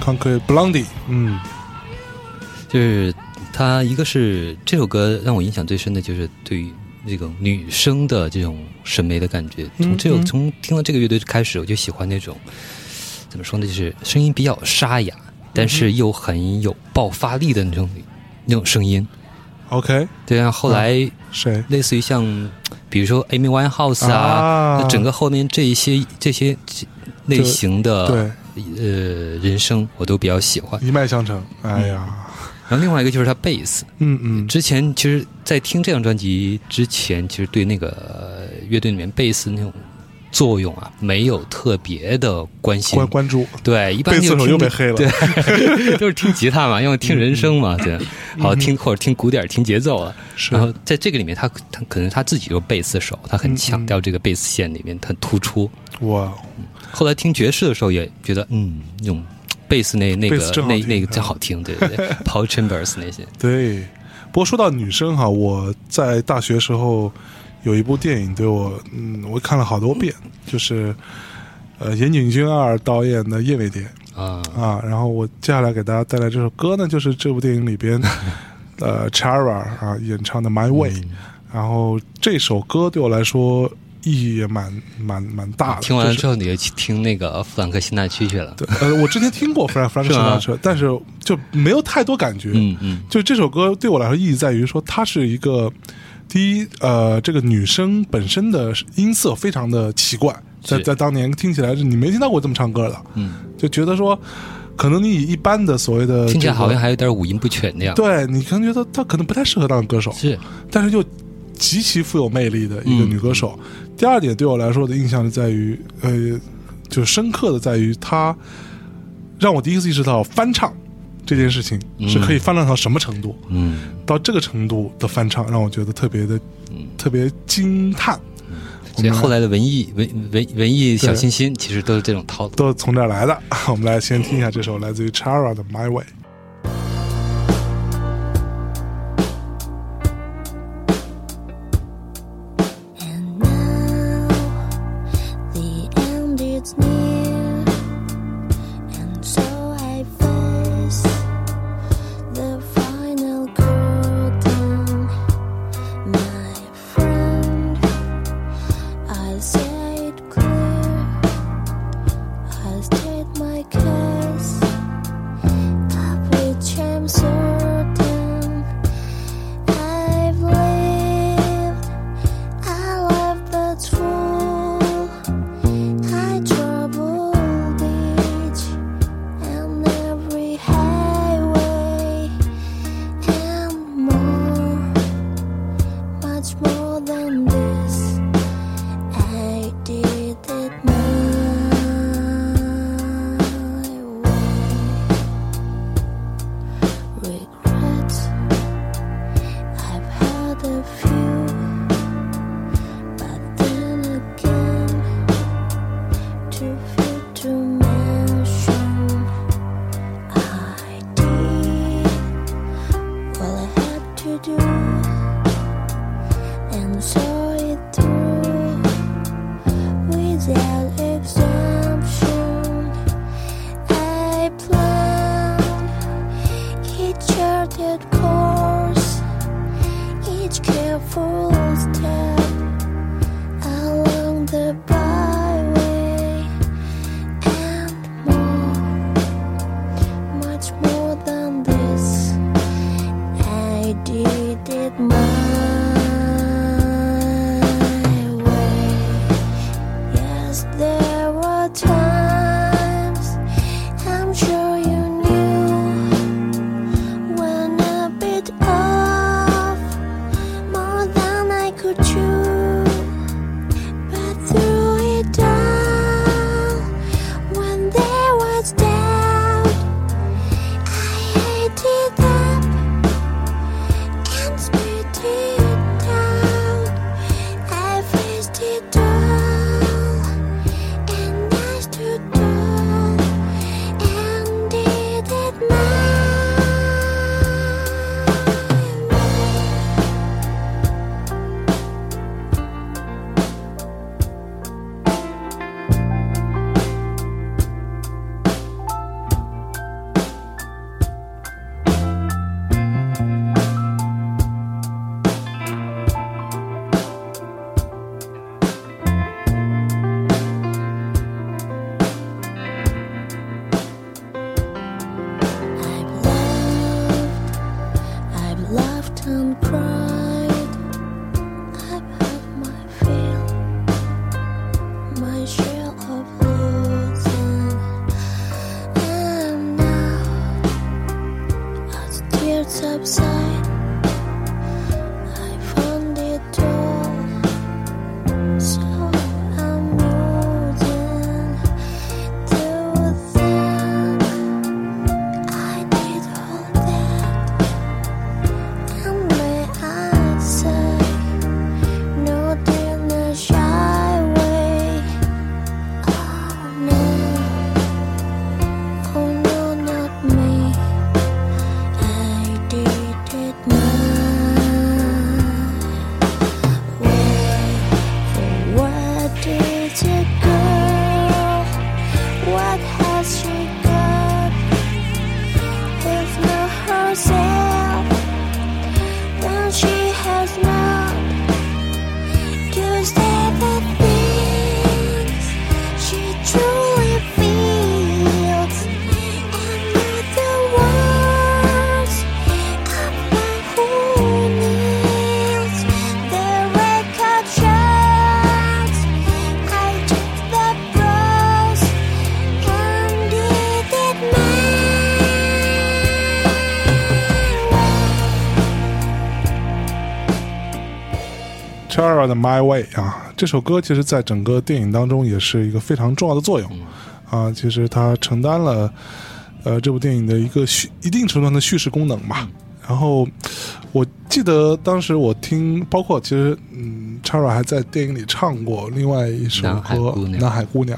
，Concrete Blondie，嗯就是他一个是这首歌让我印象最深的就是对于这种女生的这种审美的感觉。从这首嗯从听了这个乐队开始，我就喜欢那种怎么说呢，就是声音比较沙哑，但是又很有爆发力的那种那种声音。，OK，对啊，后来谁？类似于像比如说 Amy Winehouse 啊，啊整个后面这一些这些类型的对呃人声我都比较喜欢。一脉相承。哎呀，然后另外一个就是他贝斯，嗯嗯，之前其实，在听这张专辑之前，其实对那个呃乐队里面贝斯那种作用啊，没有特别的关心。关。关注，对，一般贝斯手就被黑了。对，都是听吉他嘛，因为听人声嘛，对，好听或者听鼓点、听节奏啊。嗯是。然后在这个里面，他他可能他自己就是贝斯手，他很嗯强调这个贝斯线里面很突出。哇，后来听爵士的时候，也觉得嗯，那种贝斯那那个那那个真好听，对对对，Paul Chambers 那些，对。不过说到女生哈，我在大学时候有一部电影对我，嗯，我看了好多遍，就是呃岩井俊二导演的《夜尾蝶》啊，啊。然后我接下来给大家带来这首歌呢，就是这部电影里边 呃 Chara 啊演唱的《My Way》。然后这首歌对我来说意义也蛮蛮蛮大的。听完之后，你就去听那个弗兰克辛纳区去了。对，呃，我之前听过弗兰弗兰克辛纳车，但是就没有太多感觉。嗯嗯就这首歌对我来说意义在于说，它是一个第一，呃，这个女生本身的音色非常的奇怪，在在当年听起来是你没听到过这么唱歌的，嗯，就觉得说，可能你以一般的所谓的、这个，听起来好像还有点五音不全那样。，对你可能觉得她可能不太适合当歌手，是。但是又极其富有魅力的一个嗯女歌手。第二点对我来说的印象是在于，呃，就是深刻的在于她让我第一次意识到翻唱这件事情是可以翻唱到什么程度。嗯，到这个程度的翻唱，让我觉得特别的、特别惊叹。我们所以后来的文艺文文文艺小清新其实都是这种套路。都是从这儿来的。我们来先听一下这首来自于 Chara 的《My Way》。Chara 的 My Way 啊，这首歌其实在整个电影当中也是一个非常重要的作用啊。其实它承担了呃这部电影的一个叙一定程度上的叙事功能吧。然后我记得当时我听，包括其实嗯，Chara 还在电影里唱过另外一首歌《南海姑娘》，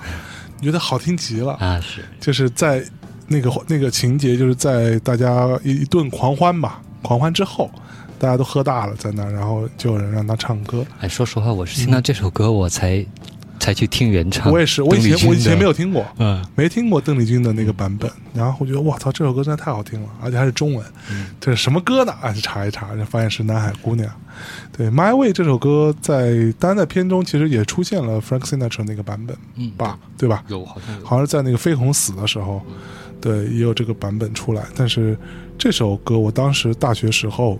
你觉得好听极了。啊，是就是在那个那个情节，就是在大家一一顿狂欢吧，狂欢之后，大家都喝大了，在那儿，然后就有人让他唱歌。哎，说实话，我是听到这首歌我才才去听原唱。我也是，我以前我以前没有听过，嗯，没听过邓丽君的那个版本，然后我觉得哇操，这首歌真的太好听了，而且还是中文，这是什么歌呢？啊，去查一查，就发现是《南海姑娘》。对，《My Way》这首歌在当然在片中其实也出现了 Frank Sinatra 那个版本嗯吧，对吧？有好像，好像是在那个飞鸿死的时候，对，也有这个版本出来。但是这首歌我当时大学时候，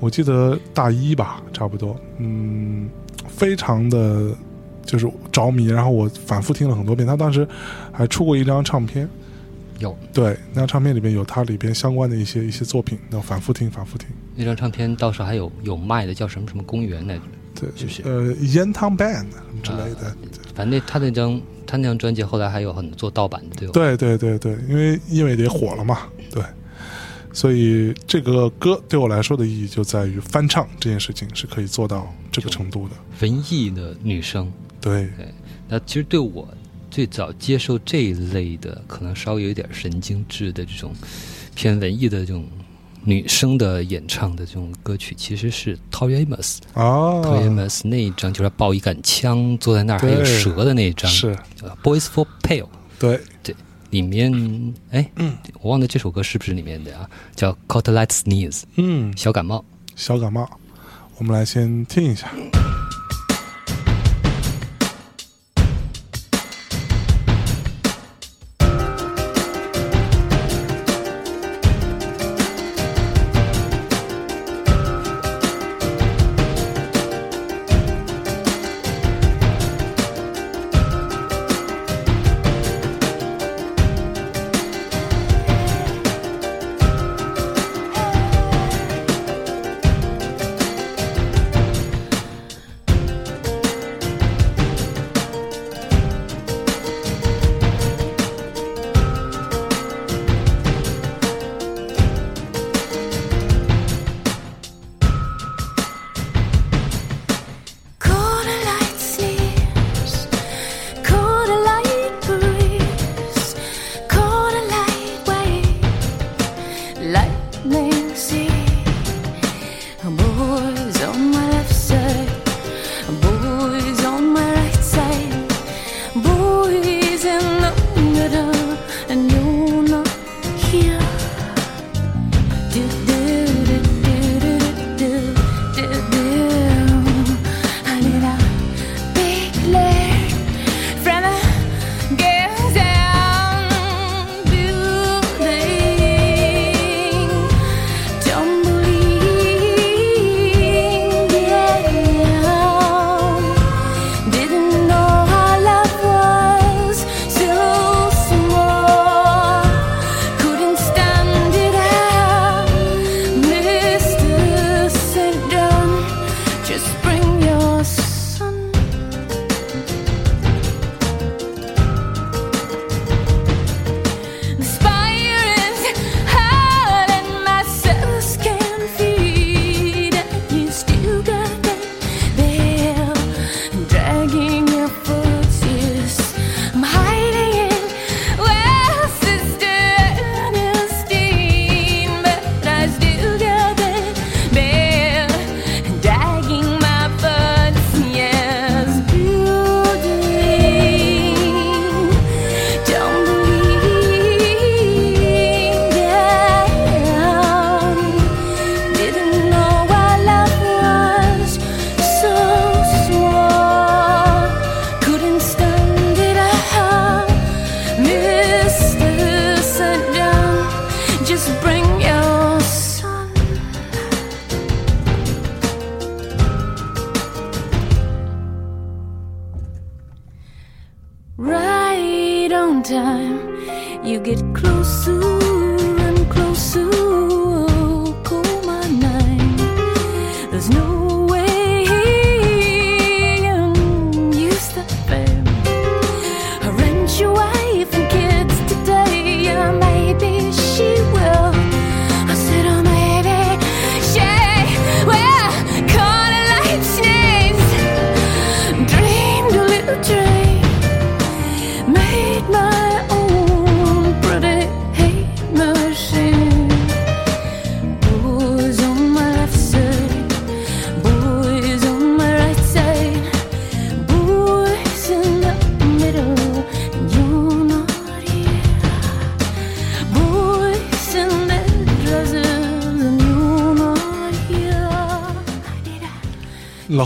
我记得大一吧，差不多，嗯，非常的就是着迷，然后我反复听了很多遍。他当时还出过一张唱片，有对，那张唱片里面有他里边相关的一些一些作品，那反复听，反复听。那张唱片，到时候还有有卖的，叫什么什么公园来着？对，就是呃，烟汤 band 什么之类的。反正那他那张他那张专辑后来还有很多做盗版的，对吧？对对对对，因为因为也火了嘛，对，所以这个歌对我来说的意义就在于翻唱这件事情是可以做到这个程度的。文艺的女生，对，那其实对我最早接受这一类的，可能稍微有一点神经质的这种偏文艺的这种女生的演唱的这种歌曲，其实是 Tori Amos。啊，Tori Amos 那一张就是抱一杆枪坐在那儿还有蛇的那一张，是，呃 Boys for Pale 对。对，里面，哎，嗯我忘了这首歌是不是里面的啊？叫 Caught Light Sneeze 嗯，小感冒。小感冒，我们来先听一下。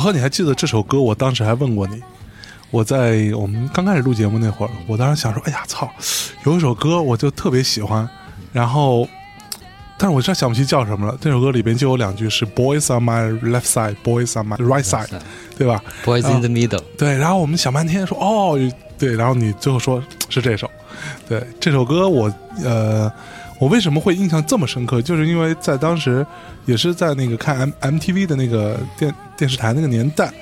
老贺，你还记得这首歌？我当时还问过你。我在我们刚开始录节目那会儿，我当时想说：“哎呀，操，有一首歌我就特别喜欢，然后，但是我真想不起叫什么了。这首歌里边就有两句是 ‘Boys on my left side, boys on my right side’，对吧？Boys in the Middle，对，然后我们想半天说哦，对，然后你最后说是这首，对这首歌我呃，我为什么会印象这么深刻？就是因为在当时也是在那个看 M MTV 的那个电电视台那个年代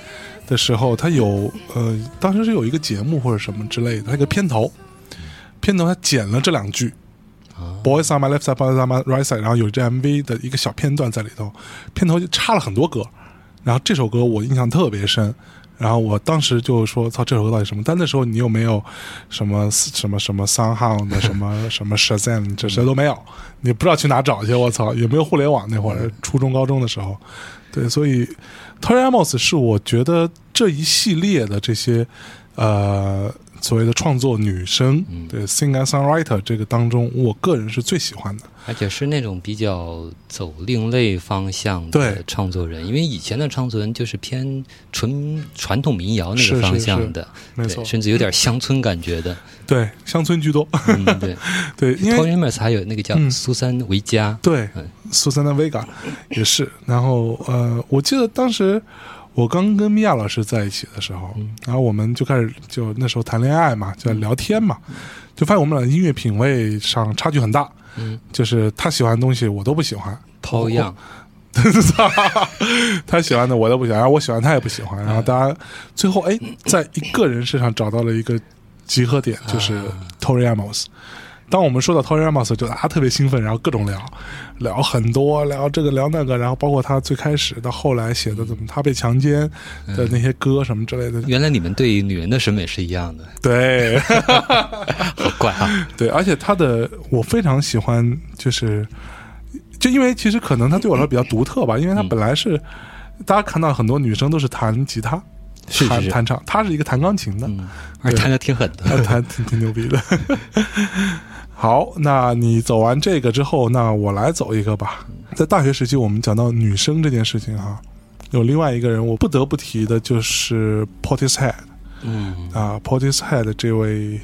的时候，它有呃，当时是有一个节目或者什么之类的，它一个片头，片头它剪了这两句。Boys on my left side, boys on my right side，然后有这 MV 的一个小片段在里头，片头就插了很多歌，然后这首歌我印象特别深，然后我当时就说：“操，这首歌到底什么？”但那时候你又没有什么什么什么 Soundhound 的什么 什么 Shazam，这谁都没有，你不知道去哪找去。我操，也没有互联网那会儿，初中高中的时候，对，所以 toryamos 是我觉得这一系列的这些呃所谓的创作女生，对 singer songwriter 这个当中，我个人是最喜欢的。而且是那种比较走另类方向的创作人，因为以前的创作人就是偏纯传统民谣那个方向是的，没错对，甚至有点乡村感觉的。对，乡村居多。嗯，对。对，还有那个叫嗯苏珊维嘉，对嗯苏珊的维嘎也是。然后呃，我记得当时我刚跟米娅老师在一起的时候，嗯。然后我们就开始就那时候谈恋爱嘛，就在聊天嘛，就发现我们俩音乐品味上差距很大。嗯，就是他喜欢的东西我都不喜欢，抛样，他喜欢的我都不喜欢，然后我喜欢他也不喜欢，然后大家最后哎，在一个人身上找到了一个集合点，就是啊。Tori Amos。当我们说到 Tori Amos，就大家特别兴奋，然后各种聊，聊很多，聊这个聊那个，然后包括他最开始到后来写的怎么他被强奸的那些歌什么之类的，原来你们对女人的审美是一样的，对 好怪啊！对，而且他的我非常喜欢，就是就因为其实可能他对我来说比较独特吧，因为他嗯本来是、大家看到很多女生都是弹吉他。弹弹唱，他是一个弹钢琴的，嗯，而且弹的挺狠他的。弹挺挺牛逼的。好，那你走完这个之后，那我来走一个吧。在大学时期，我们讲到女生这件事情哈，有另外一个人我不得不提的就是 Portishead 嗯，啊，Portishead 这位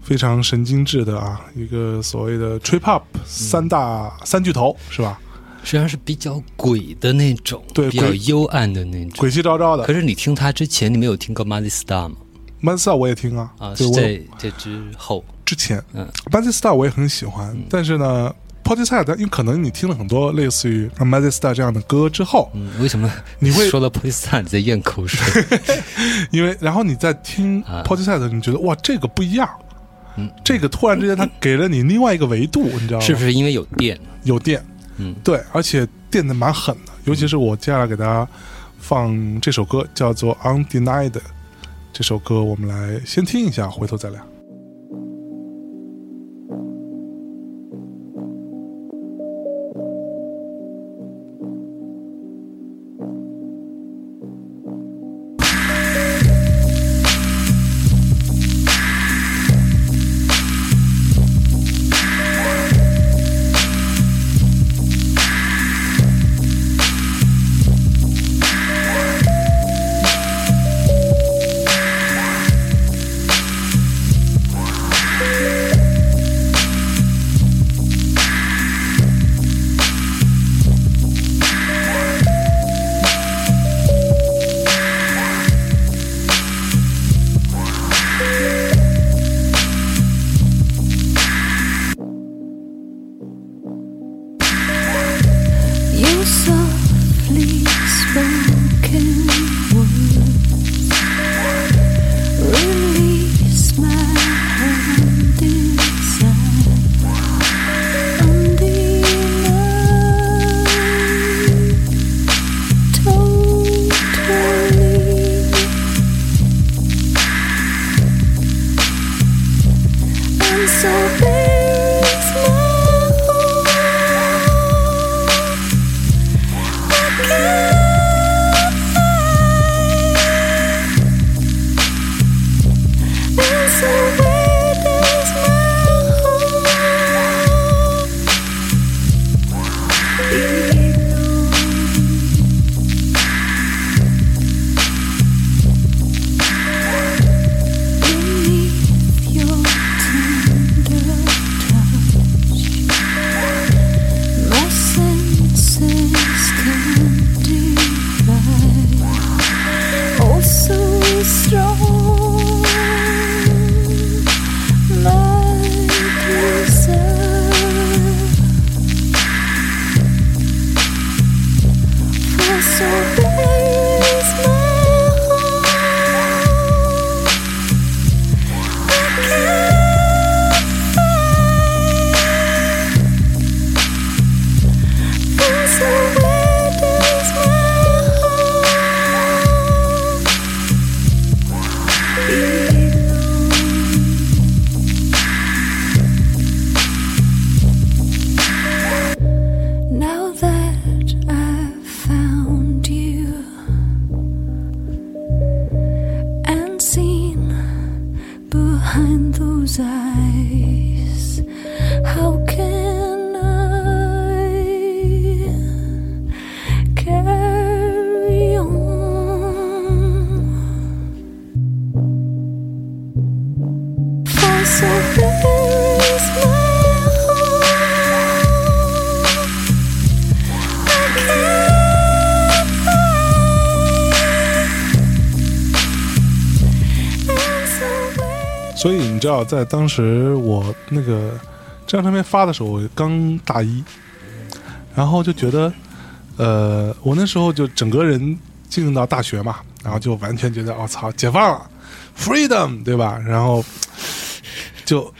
非常神经质的啊，一个所谓的 trip hop 三大、三巨头是吧？实际上是比较鬼的那种，对比较幽暗的那种。鬼气昭昭的可。是你听他之前，你没有听过 Mazzy Star 吗？？Man Star 我也听啊，啊，在这之后，之前嗯 Magic Star 我也很喜欢，但是呢 p o t i s e d 因为可能你听了很多类似于 Magic Star 这样的歌之后，嗯，为什么 你会说到 p o l i s t a n 你在咽口水？因为然后你在听啊 p o t i s e d 你觉得哇这个不一样，嗯，这个突然之间它给了你另外一个维度，你知道吗？是不是因为有电？有电？嗯，对，而且电的蛮狠的，尤其是我接下来给大家放这首歌叫做 Undenied，这首歌我们来先听一下，回头再聊。在当时我那个这张唱片发的时候，我刚大一，然后就觉得，呃，我那时候就整个人进入到大学嘛，然后就完全觉得，我、操，解放了，freedom，对吧？然后就。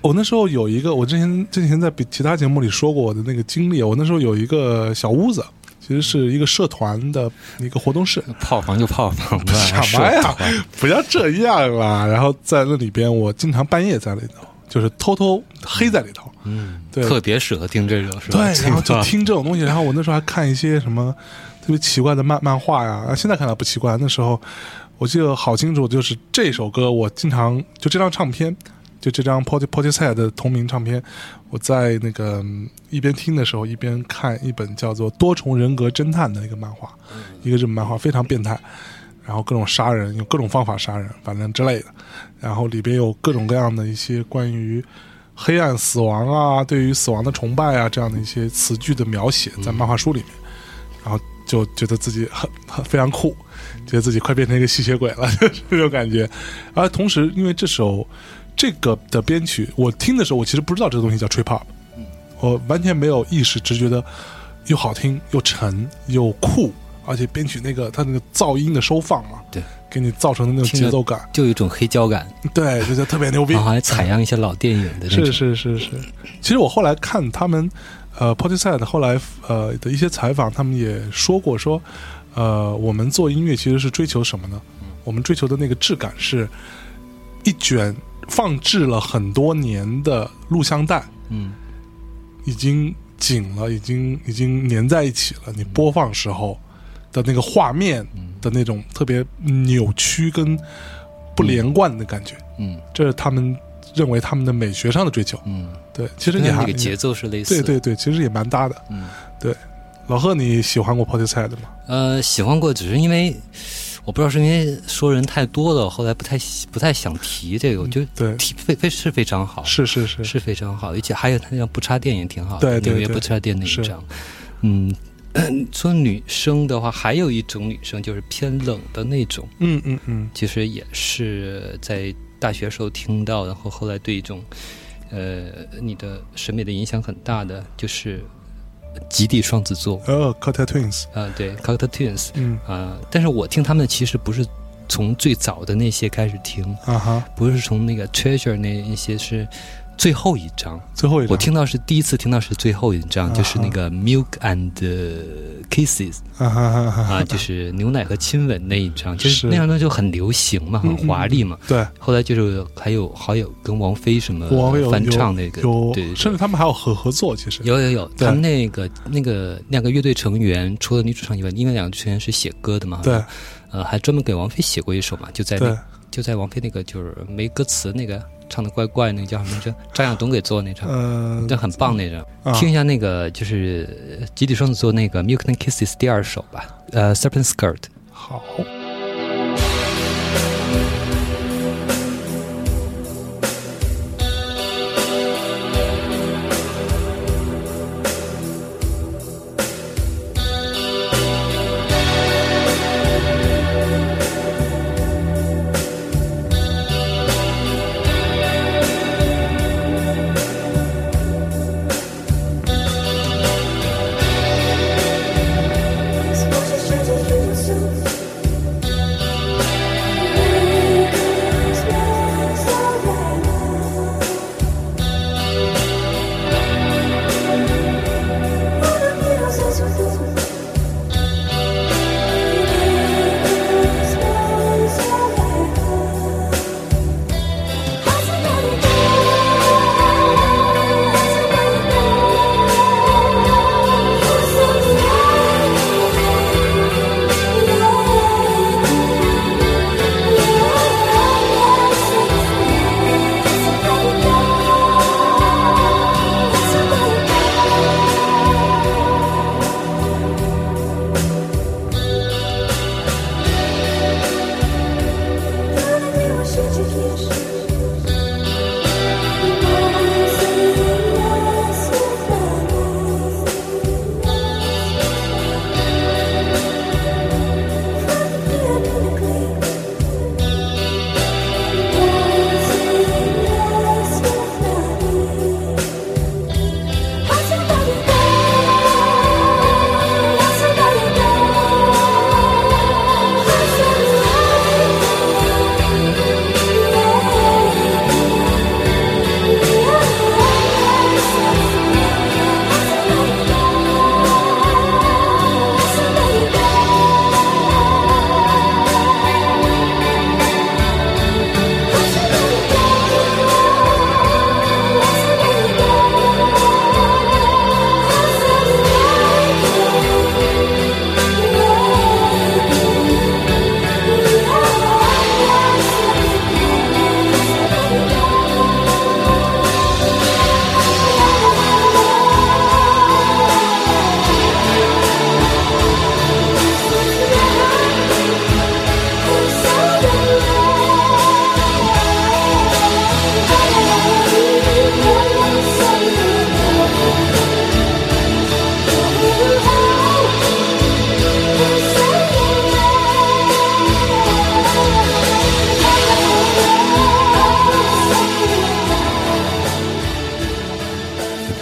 我那时候有一个，我之前之前在比其他节目里说过我的那个经历。我那时候有一个小屋子，其实是一个社团的一个活动室，炮房就炮房吧，什么呀？不要这样啦！然后在那里边，我经常半夜在里头，就是偷偷黑在里头。嗯，对特别适合听这种，是吧？对，然后就听这种东西。然后我那时候还看一些什么特别奇怪的漫漫画呀，啊现在看来不奇怪。那时候我记得好清楚，就是这首歌，我经常就这张唱片，就这张 Porty Porty s a d 的同名唱片，我在那个嗯一边听的时候，一边看一本叫做《多重人格侦探》的一个漫画，一个日本漫画，非常变态。然后各种杀人，用各种方法杀人，反正之类的。然后里边有各种各样的一些关于黑暗死亡啊，对于死亡的崇拜啊这样的一些词句的描写，在漫画书里面。然后就觉得自己很很非常酷，觉得自己快变成一个吸血鬼了，就是这种感觉。而同时，因为这首这个的编曲，我听的时候，我其实不知道这个东西叫 trip hop，我完全没有意识，只觉得又好听又沉又酷，而且编曲那个它那个噪音的收放嘛，对，给你造成的那种节奏感，就有一种黑胶感，对，就觉得特别牛逼。还采样一些老电影的那种。是是是是，其实我后来看他们，呃 p o t s i d e 后来呃的一些采访，他们也说过说，呃，我们做音乐其实是追求什么呢？我们追求的那个质感是一卷放置了很多年的录像带，嗯，已经紧了，已经已经粘在一起了。你播放时候的那个画面的那种特别扭曲跟不连贯的感觉，嗯这是他们认为他们的美学上的追求。嗯，对，其实你还那个节奏是类似的。对对对，其实也蛮搭的。嗯，对，老贺，你喜欢过 Portishead 吗？呃，喜欢过，只是因为我不知道是因为说人太多了，后来不太不太想提这个。我觉得对，提非非是非常好，是是是，是非常好，而且还有他那张不插电也挺好的，对对对纽约不插电那一张。嗯，说女生的话，还有一种女生就是偏冷的那种，嗯嗯嗯，其实也是在大学时候听到，然后后来对一种呃你的审美的影响很大的，就是极地双子座。哦 c o t a Twins，啊、对 c o c t Twins 嗯。啊、但是我听他们其实不是从最早的那些开始听，啊哈，不是从那个 Treasure 那一些是最后一张。最后一张。我听到是第一次听到是最后一张，啊就是那个 Milk and Kisses 啊哈哈哈哈啊，就是牛奶和亲吻那一张，就是是。那张东西就很流行嘛，很华丽嘛。对，后来就是还有好友跟王菲什么翻唱那个，对甚至他们还有合合作，其实。有有有，他们那个那个两个乐队成员，除了女主唱以外，另外两个成员是写歌的嘛，对。呃，还专门给王菲写过一首嘛，就在那就在王菲那个就是没歌词那个唱的怪怪那个叫什么名字？张亚东给做的那张。呃这很棒那张，啊听一下那个就是呃集体双子座那个《Milk and Kisses》第二首吧，呃，《Serpent Skirt》。好。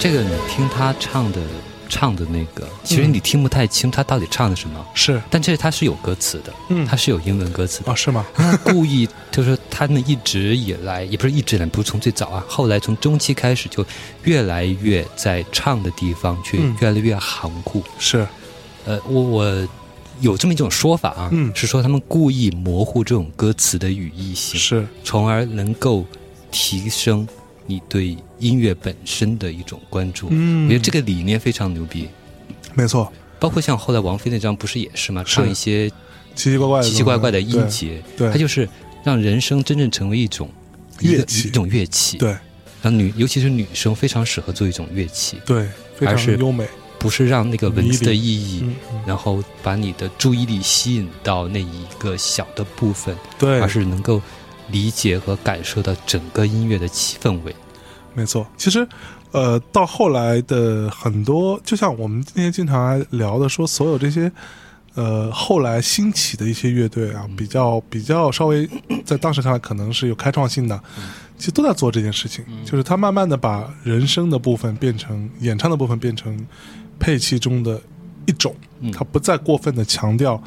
这个你听他唱的唱的那个，其实你听不太清他到底唱的什么，是。但这他是有歌词的，嗯。他是有英文歌词的。啊，是吗？他故意就是他们一直以来，也不是一直以来，不是从最早啊，后来从中期开始就越来越在唱的地方去嗯。越来越含糊。是。呃，我我有这么一种说法啊，嗯。是说他们故意模糊这种歌词的语义性，是，从而能够提升你对音乐本身的一种关注。嗯我觉得这个理念非常牛逼。没错，包括像后来王菲那张不是也是吗？唱一些奇奇怪怪的奇奇怪怪的音节，对它就是让人生真正成为一种乐器一种乐器。对，对让女尤其是女生非常适合做一种乐器，对，非常而是优美。不是让那个文字的意义，嗯，嗯然后把你的注意力吸引到那一个小的部分，对，而是能够理解和感受到整个音乐的气氛围。没错，其实，呃，到后来的很多，就像我们今天经常来聊的，说所有这些，呃，后来兴起的一些乐队啊，比较比较稍微在当时看来可能是有开创性的，其实都在做这件事情，就是他慢慢的把人声的部分变成演唱的部分变成配器中的一种，嗯。他不再过分的强调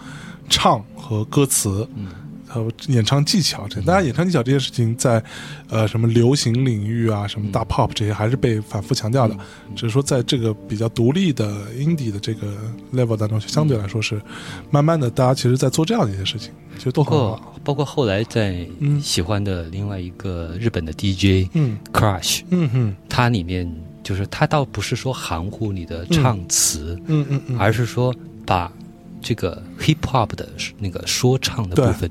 唱和歌词，嗯还有演唱技巧这，当然演唱技巧这件事情在，呃，什么流行领域啊，什么大 pop 这些还是被反复强调的，只是说在这个比较独立的 indie 的这个 level 当中，相对来说是慢慢的，大家其实在做这样的一些事情，其实都包很好。括包括后来在嗯。喜欢的另外一个日本的 DJ 嗯。Crush，嗯哼它里面就是它倒不是说含糊你的唱词，嗯嗯嗯，而是说把这个 hip hop 的那个说唱的部分，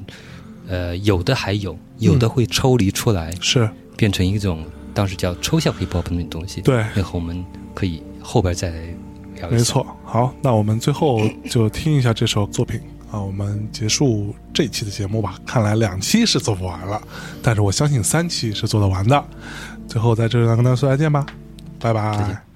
呃，有的还有，有的会抽离出来，是变成一种当时叫抽象 hip hop 的那种东西。对那个我们可以后边再来聊一下。没错。好，那我们最后就听一下这首作品啊，我们结束这一期的节目吧。看来两期是做不完了，但是我相信三期是做得完的。最后在这里跟大家说再见吧，拜拜。